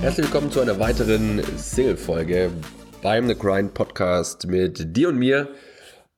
Herzlich willkommen zu einer weiteren Single-Folge beim The Grind Podcast mit dir und mir.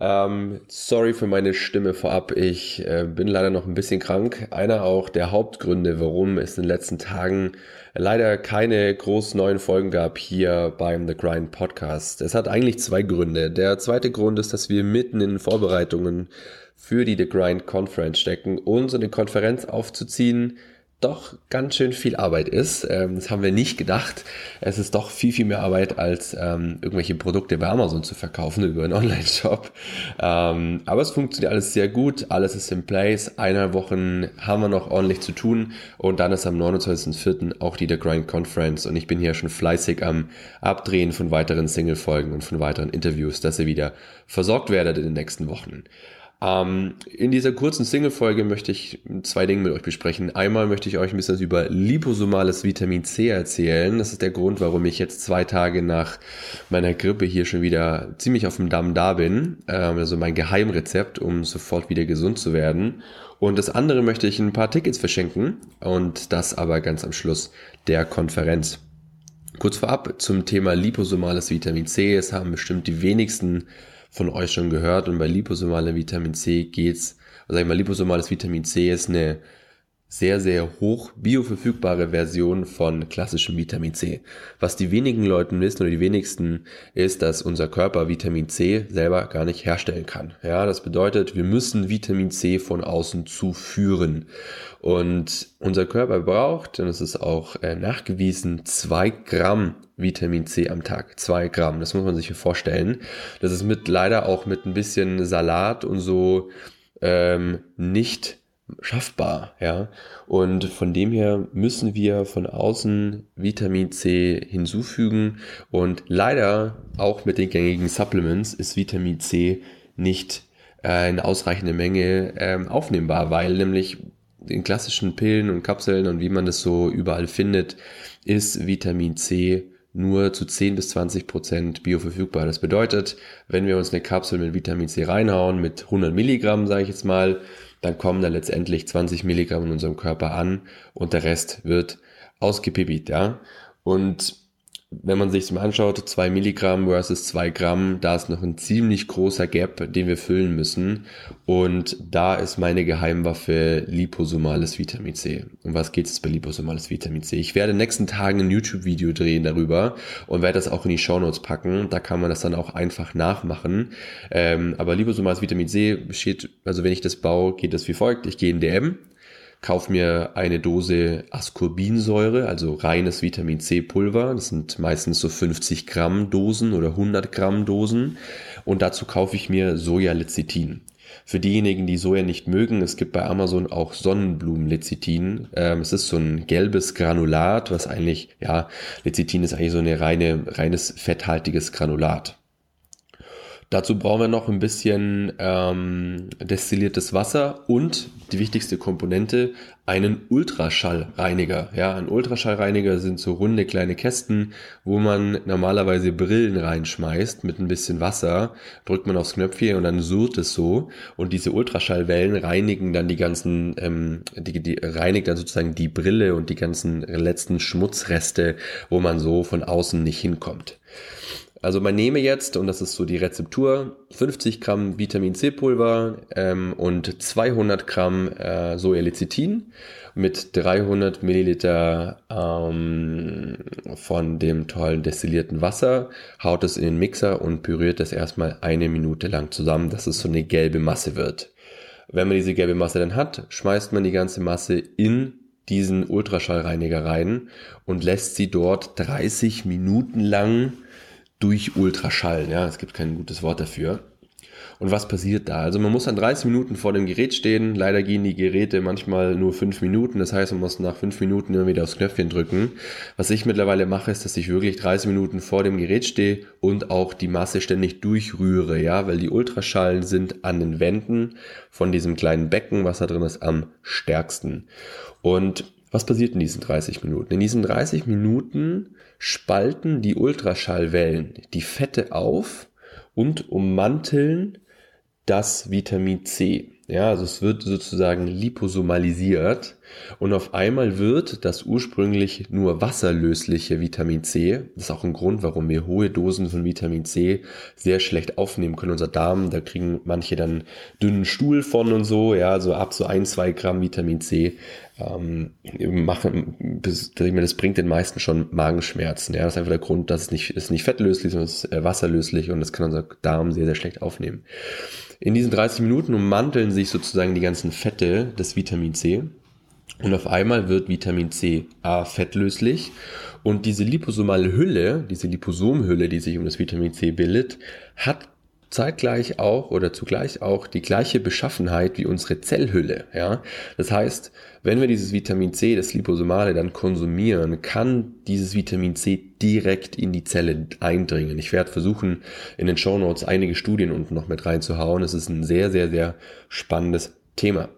Ähm, sorry für meine Stimme vorab. Ich äh, bin leider noch ein bisschen krank. Einer auch der Hauptgründe, warum es in den letzten Tagen leider keine groß neuen Folgen gab hier beim The Grind Podcast. Es hat eigentlich zwei Gründe. Der zweite Grund ist, dass wir mitten in Vorbereitungen für die The Grind Conference stecken, uns eine Konferenz aufzuziehen doch ganz schön viel Arbeit ist. Ähm, das haben wir nicht gedacht. Es ist doch viel, viel mehr Arbeit, als ähm, irgendwelche Produkte bei Amazon zu verkaufen über einen Online-Shop. Ähm, aber es funktioniert alles sehr gut. Alles ist in place. Eineinhalb Wochen haben wir noch ordentlich zu tun. Und dann ist am 29.04. auch die The Grind Conference. Und ich bin hier schon fleißig am Abdrehen von weiteren Single-Folgen und von weiteren Interviews, dass ihr wieder versorgt werdet in den nächsten Wochen. Ähm, in dieser kurzen Single-Folge möchte ich zwei Dinge mit euch besprechen. Einmal möchte ich euch ein bisschen über liposomales Vitamin C erzählen. Das ist der Grund, warum ich jetzt zwei Tage nach meiner Grippe hier schon wieder ziemlich auf dem Damm da bin. Ähm, also mein Geheimrezept, um sofort wieder gesund zu werden. Und das andere möchte ich ein paar Tickets verschenken und das aber ganz am Schluss der Konferenz. Kurz vorab zum Thema liposomales Vitamin C. Es haben bestimmt die wenigsten von euch schon gehört. Und bei liposomalem Vitamin C geht's, also sag ich mal, liposomales Vitamin C ist eine sehr, sehr hoch bioverfügbare Version von klassischem Vitamin C. Was die wenigen Leuten wissen oder die wenigsten ist, dass unser Körper Vitamin C selber gar nicht herstellen kann. Ja, das bedeutet, wir müssen Vitamin C von außen zuführen. Und unser Körper braucht, und es ist auch äh, nachgewiesen, zwei Gramm Vitamin C am Tag. Zwei Gramm. Das muss man sich hier vorstellen. Das ist mit leider auch mit ein bisschen Salat und so ähm, nicht schaffbar, ja. Und von dem her müssen wir von außen Vitamin C hinzufügen und leider auch mit den gängigen Supplements ist Vitamin C nicht äh, in ausreichender Menge ähm, aufnehmbar, weil nämlich in klassischen Pillen und Kapseln und wie man das so überall findet, ist Vitamin C nur zu 10 bis 20 Prozent bioverfügbar. Das bedeutet, wenn wir uns eine Kapsel mit Vitamin C reinhauen, mit 100 Milligramm, sage ich jetzt mal, dann kommen da letztendlich 20 Milligramm in unserem Körper an und der Rest wird ausgepippt, ja. Und wenn man sich mal anschaut, 2 Milligramm versus 2 Gramm, da ist noch ein ziemlich großer Gap, den wir füllen müssen. Und da ist meine Geheimwaffe liposomales Vitamin C. Um was geht es bei liposomales Vitamin C? Ich werde in den nächsten Tagen ein YouTube-Video drehen darüber und werde das auch in die Show Notes packen. Da kann man das dann auch einfach nachmachen. Ähm, aber liposomales Vitamin C besteht, also wenn ich das baue, geht das wie folgt. Ich gehe in DM, kauf mir eine Dose Ascorbinsäure, also reines Vitamin C Pulver. Das sind meistens so 50 Gramm Dosen oder 100 Gramm Dosen. Und dazu kaufe ich mir Sojalecithin. Für diejenigen, die Soja nicht mögen, es gibt bei Amazon auch Sonnenblumenlecithin. Ähm, es ist so ein gelbes Granulat, was eigentlich, ja, Lecithin ist eigentlich so eine reine, reines fetthaltiges Granulat. Dazu brauchen wir noch ein bisschen ähm, destilliertes Wasser und die wichtigste Komponente, einen Ultraschallreiniger. Ja, ein Ultraschallreiniger sind so runde kleine Kästen, wo man normalerweise Brillen reinschmeißt mit ein bisschen Wasser, drückt man aufs Knöpfchen und dann surrt es so und diese Ultraschallwellen reinigen dann die ganzen, ähm, die, die reinigt dann sozusagen die Brille und die ganzen letzten Schmutzreste, wo man so von außen nicht hinkommt. Also man nehme jetzt, und das ist so die Rezeptur, 50 Gramm Vitamin C Pulver ähm, und 200 Gramm äh, Sojalecithin mit 300 Milliliter ähm, von dem tollen destillierten Wasser, haut es in den Mixer und püriert das erstmal eine Minute lang zusammen, dass es so eine gelbe Masse wird. Wenn man diese gelbe Masse dann hat, schmeißt man die ganze Masse in diesen Ultraschallreiniger rein und lässt sie dort 30 Minuten lang durch Ultraschall. Ja, es gibt kein gutes Wort dafür. Und was passiert da? Also man muss dann 30 Minuten vor dem Gerät stehen. Leider gehen die Geräte manchmal nur 5 Minuten. Das heißt, man muss nach 5 Minuten immer wieder aufs Knöpfchen drücken. Was ich mittlerweile mache, ist, dass ich wirklich 30 Minuten vor dem Gerät stehe und auch die Masse ständig durchrühre, ja, weil die Ultraschallen sind an den Wänden von diesem kleinen Becken, was da drin ist, am stärksten. Und was passiert in diesen 30 Minuten? In diesen 30 Minuten spalten die Ultraschallwellen die Fette auf und ummanteln das Vitamin C. Ja, also es wird sozusagen liposomalisiert und auf einmal wird das ursprünglich nur wasserlösliche Vitamin C, das ist auch ein Grund, warum wir hohe Dosen von Vitamin C sehr schlecht aufnehmen können. Unser Darm, da kriegen manche dann dünnen Stuhl von und so, ja, so ab so ein, zwei Gramm Vitamin C ähm, machen, das, bringt den meisten schon Magenschmerzen. Ja, das ist einfach der Grund, dass es nicht, ist nicht fettlöslich, sondern es ist äh, wasserlöslich und das kann unser Darm sehr, sehr schlecht aufnehmen. In diesen 30 Minuten ummanteln sich sozusagen die ganzen Fette des Vitamin C und auf einmal wird Vitamin C A fettlöslich und diese liposomale Hülle, diese Liposomhülle, die sich um das Vitamin C bildet, hat zeitgleich auch oder zugleich auch die gleiche Beschaffenheit wie unsere Zellhülle. Ja? Das heißt, wenn wir dieses Vitamin C, das Liposomale, dann konsumieren, kann dieses Vitamin C direkt in die Zelle eindringen. Ich werde versuchen, in den Show Notes einige Studien unten noch mit reinzuhauen. Es ist ein sehr, sehr, sehr spannendes Thema.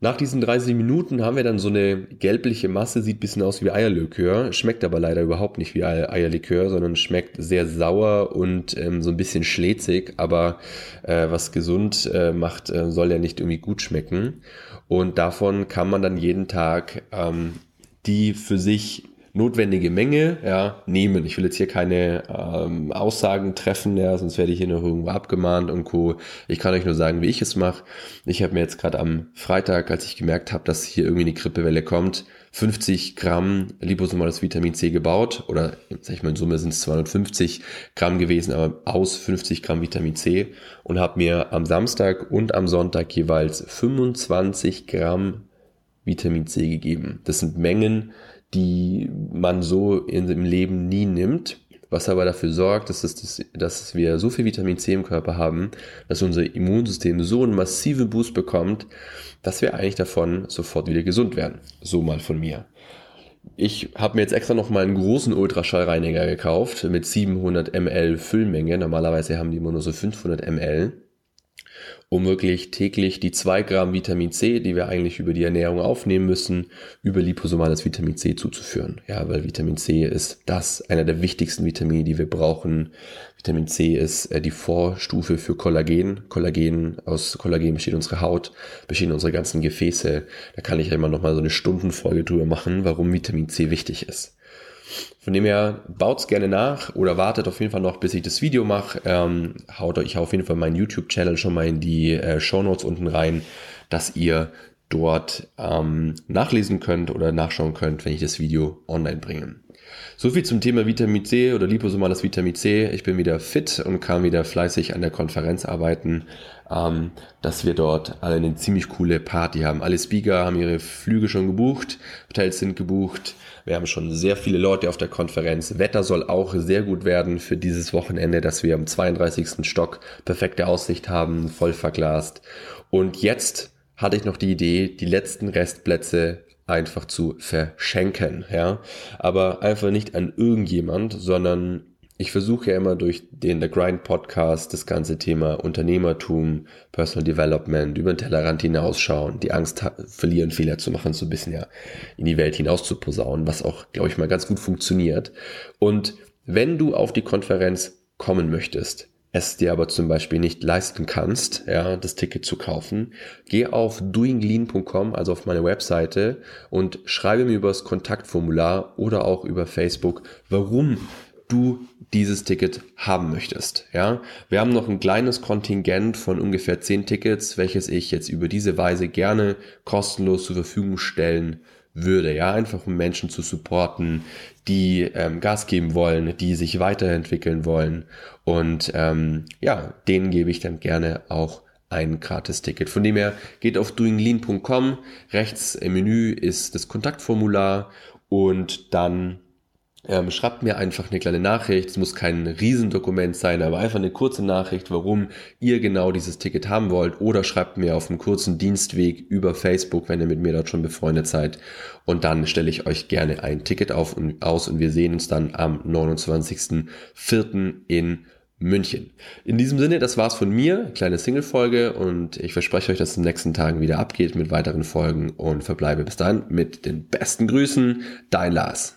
Nach diesen 30 Minuten haben wir dann so eine gelbliche Masse, sieht ein bisschen aus wie Eierlikör, schmeckt aber leider überhaupt nicht wie Eierlikör, sondern schmeckt sehr sauer und ähm, so ein bisschen schläzig, aber äh, was gesund äh, macht, äh, soll ja nicht irgendwie gut schmecken. Und davon kann man dann jeden Tag ähm, die für sich notwendige Menge ja, nehmen. Ich will jetzt hier keine ähm, Aussagen treffen, ja, sonst werde ich hier noch irgendwo abgemahnt und Co. Ich kann euch nur sagen, wie ich es mache. Ich habe mir jetzt gerade am Freitag, als ich gemerkt habe, dass hier irgendwie eine Grippewelle kommt, 50 Gramm liposomales Vitamin C gebaut oder sag ich mal in Summe sind es 250 Gramm gewesen, aber aus 50 Gramm Vitamin C und habe mir am Samstag und am Sonntag jeweils 25 Gramm Vitamin C gegeben. Das sind Mengen, die man so in, im Leben nie nimmt, was aber dafür sorgt, dass, es, dass wir so viel Vitamin C im Körper haben, dass unser Immunsystem so einen massiven Boost bekommt, dass wir eigentlich davon sofort wieder gesund werden. So mal von mir. Ich habe mir jetzt extra noch mal einen großen Ultraschallreiniger gekauft mit 700 ml Füllmenge. Normalerweise haben die immer nur so 500 ml um wirklich täglich die zwei Gramm Vitamin C, die wir eigentlich über die Ernährung aufnehmen müssen, über liposomales Vitamin C zuzuführen. Ja, weil Vitamin C ist das, einer der wichtigsten Vitamine, die wir brauchen. Vitamin C ist äh, die Vorstufe für Kollagen. Kollagen, aus Kollagen besteht unsere Haut, bestehen unsere ganzen Gefäße. Da kann ich ja immer noch mal so eine Stundenfolge drüber machen, warum Vitamin C wichtig ist. Von dem her baut's gerne nach oder wartet auf jeden Fall noch, bis ich das Video mache. Ähm, haut euch auf jeden Fall meinen YouTube-Channel schon mal in die äh, Show Notes unten rein, dass ihr dort ähm, nachlesen könnt oder nachschauen könnt, wenn ich das Video online bringe. So viel zum Thema Vitamin C oder liposomales Vitamin C. Ich bin wieder fit und kann wieder fleißig an der Konferenz arbeiten, ähm, dass wir dort alle eine ziemlich coole Party haben. Alle Speaker haben ihre Flüge schon gebucht, Hotels sind gebucht. Wir haben schon sehr viele Leute auf der Konferenz. Wetter soll auch sehr gut werden für dieses Wochenende, dass wir am 32. Stock perfekte Aussicht haben, voll verglast. Und jetzt hatte ich noch die Idee, die letzten Restplätze einfach zu verschenken, ja. Aber einfach nicht an irgendjemand, sondern ich versuche ja immer durch den The Grind Podcast das ganze Thema Unternehmertum, Personal Development, über den Tellerrand hinausschauen, die Angst verlieren, Fehler zu machen, so ein bisschen ja in die Welt hinaus zu posaunen, was auch, glaube ich, mal ganz gut funktioniert. Und wenn du auf die Konferenz kommen möchtest, es dir aber zum Beispiel nicht leisten kannst, ja, das Ticket zu kaufen, geh auf doinglean.com, also auf meine Webseite und schreibe mir über das Kontaktformular oder auch über Facebook, warum du dieses Ticket haben möchtest. Ja, wir haben noch ein kleines Kontingent von ungefähr 10 Tickets, welches ich jetzt über diese Weise gerne kostenlos zur Verfügung stellen würde. Ja, einfach um Menschen zu supporten, die ähm, Gas geben wollen, die sich weiterentwickeln wollen. Und ähm, ja, denen gebe ich dann gerne auch ein Gratis-Ticket. Von dem her geht auf doinglean.com. Rechts im Menü ist das Kontaktformular und dann ähm, schreibt mir einfach eine kleine Nachricht. Es muss kein Riesendokument sein, aber einfach eine kurze Nachricht, warum ihr genau dieses Ticket haben wollt. Oder schreibt mir auf einem kurzen Dienstweg über Facebook, wenn ihr mit mir dort schon befreundet seid. Und dann stelle ich euch gerne ein Ticket auf und aus und wir sehen uns dann am 29.04. in München. In diesem Sinne, das war's von mir, kleine Single-Folge und ich verspreche euch, dass es in den nächsten Tagen wieder abgeht mit weiteren Folgen und verbleibe bis dann mit den besten Grüßen, dein Lars.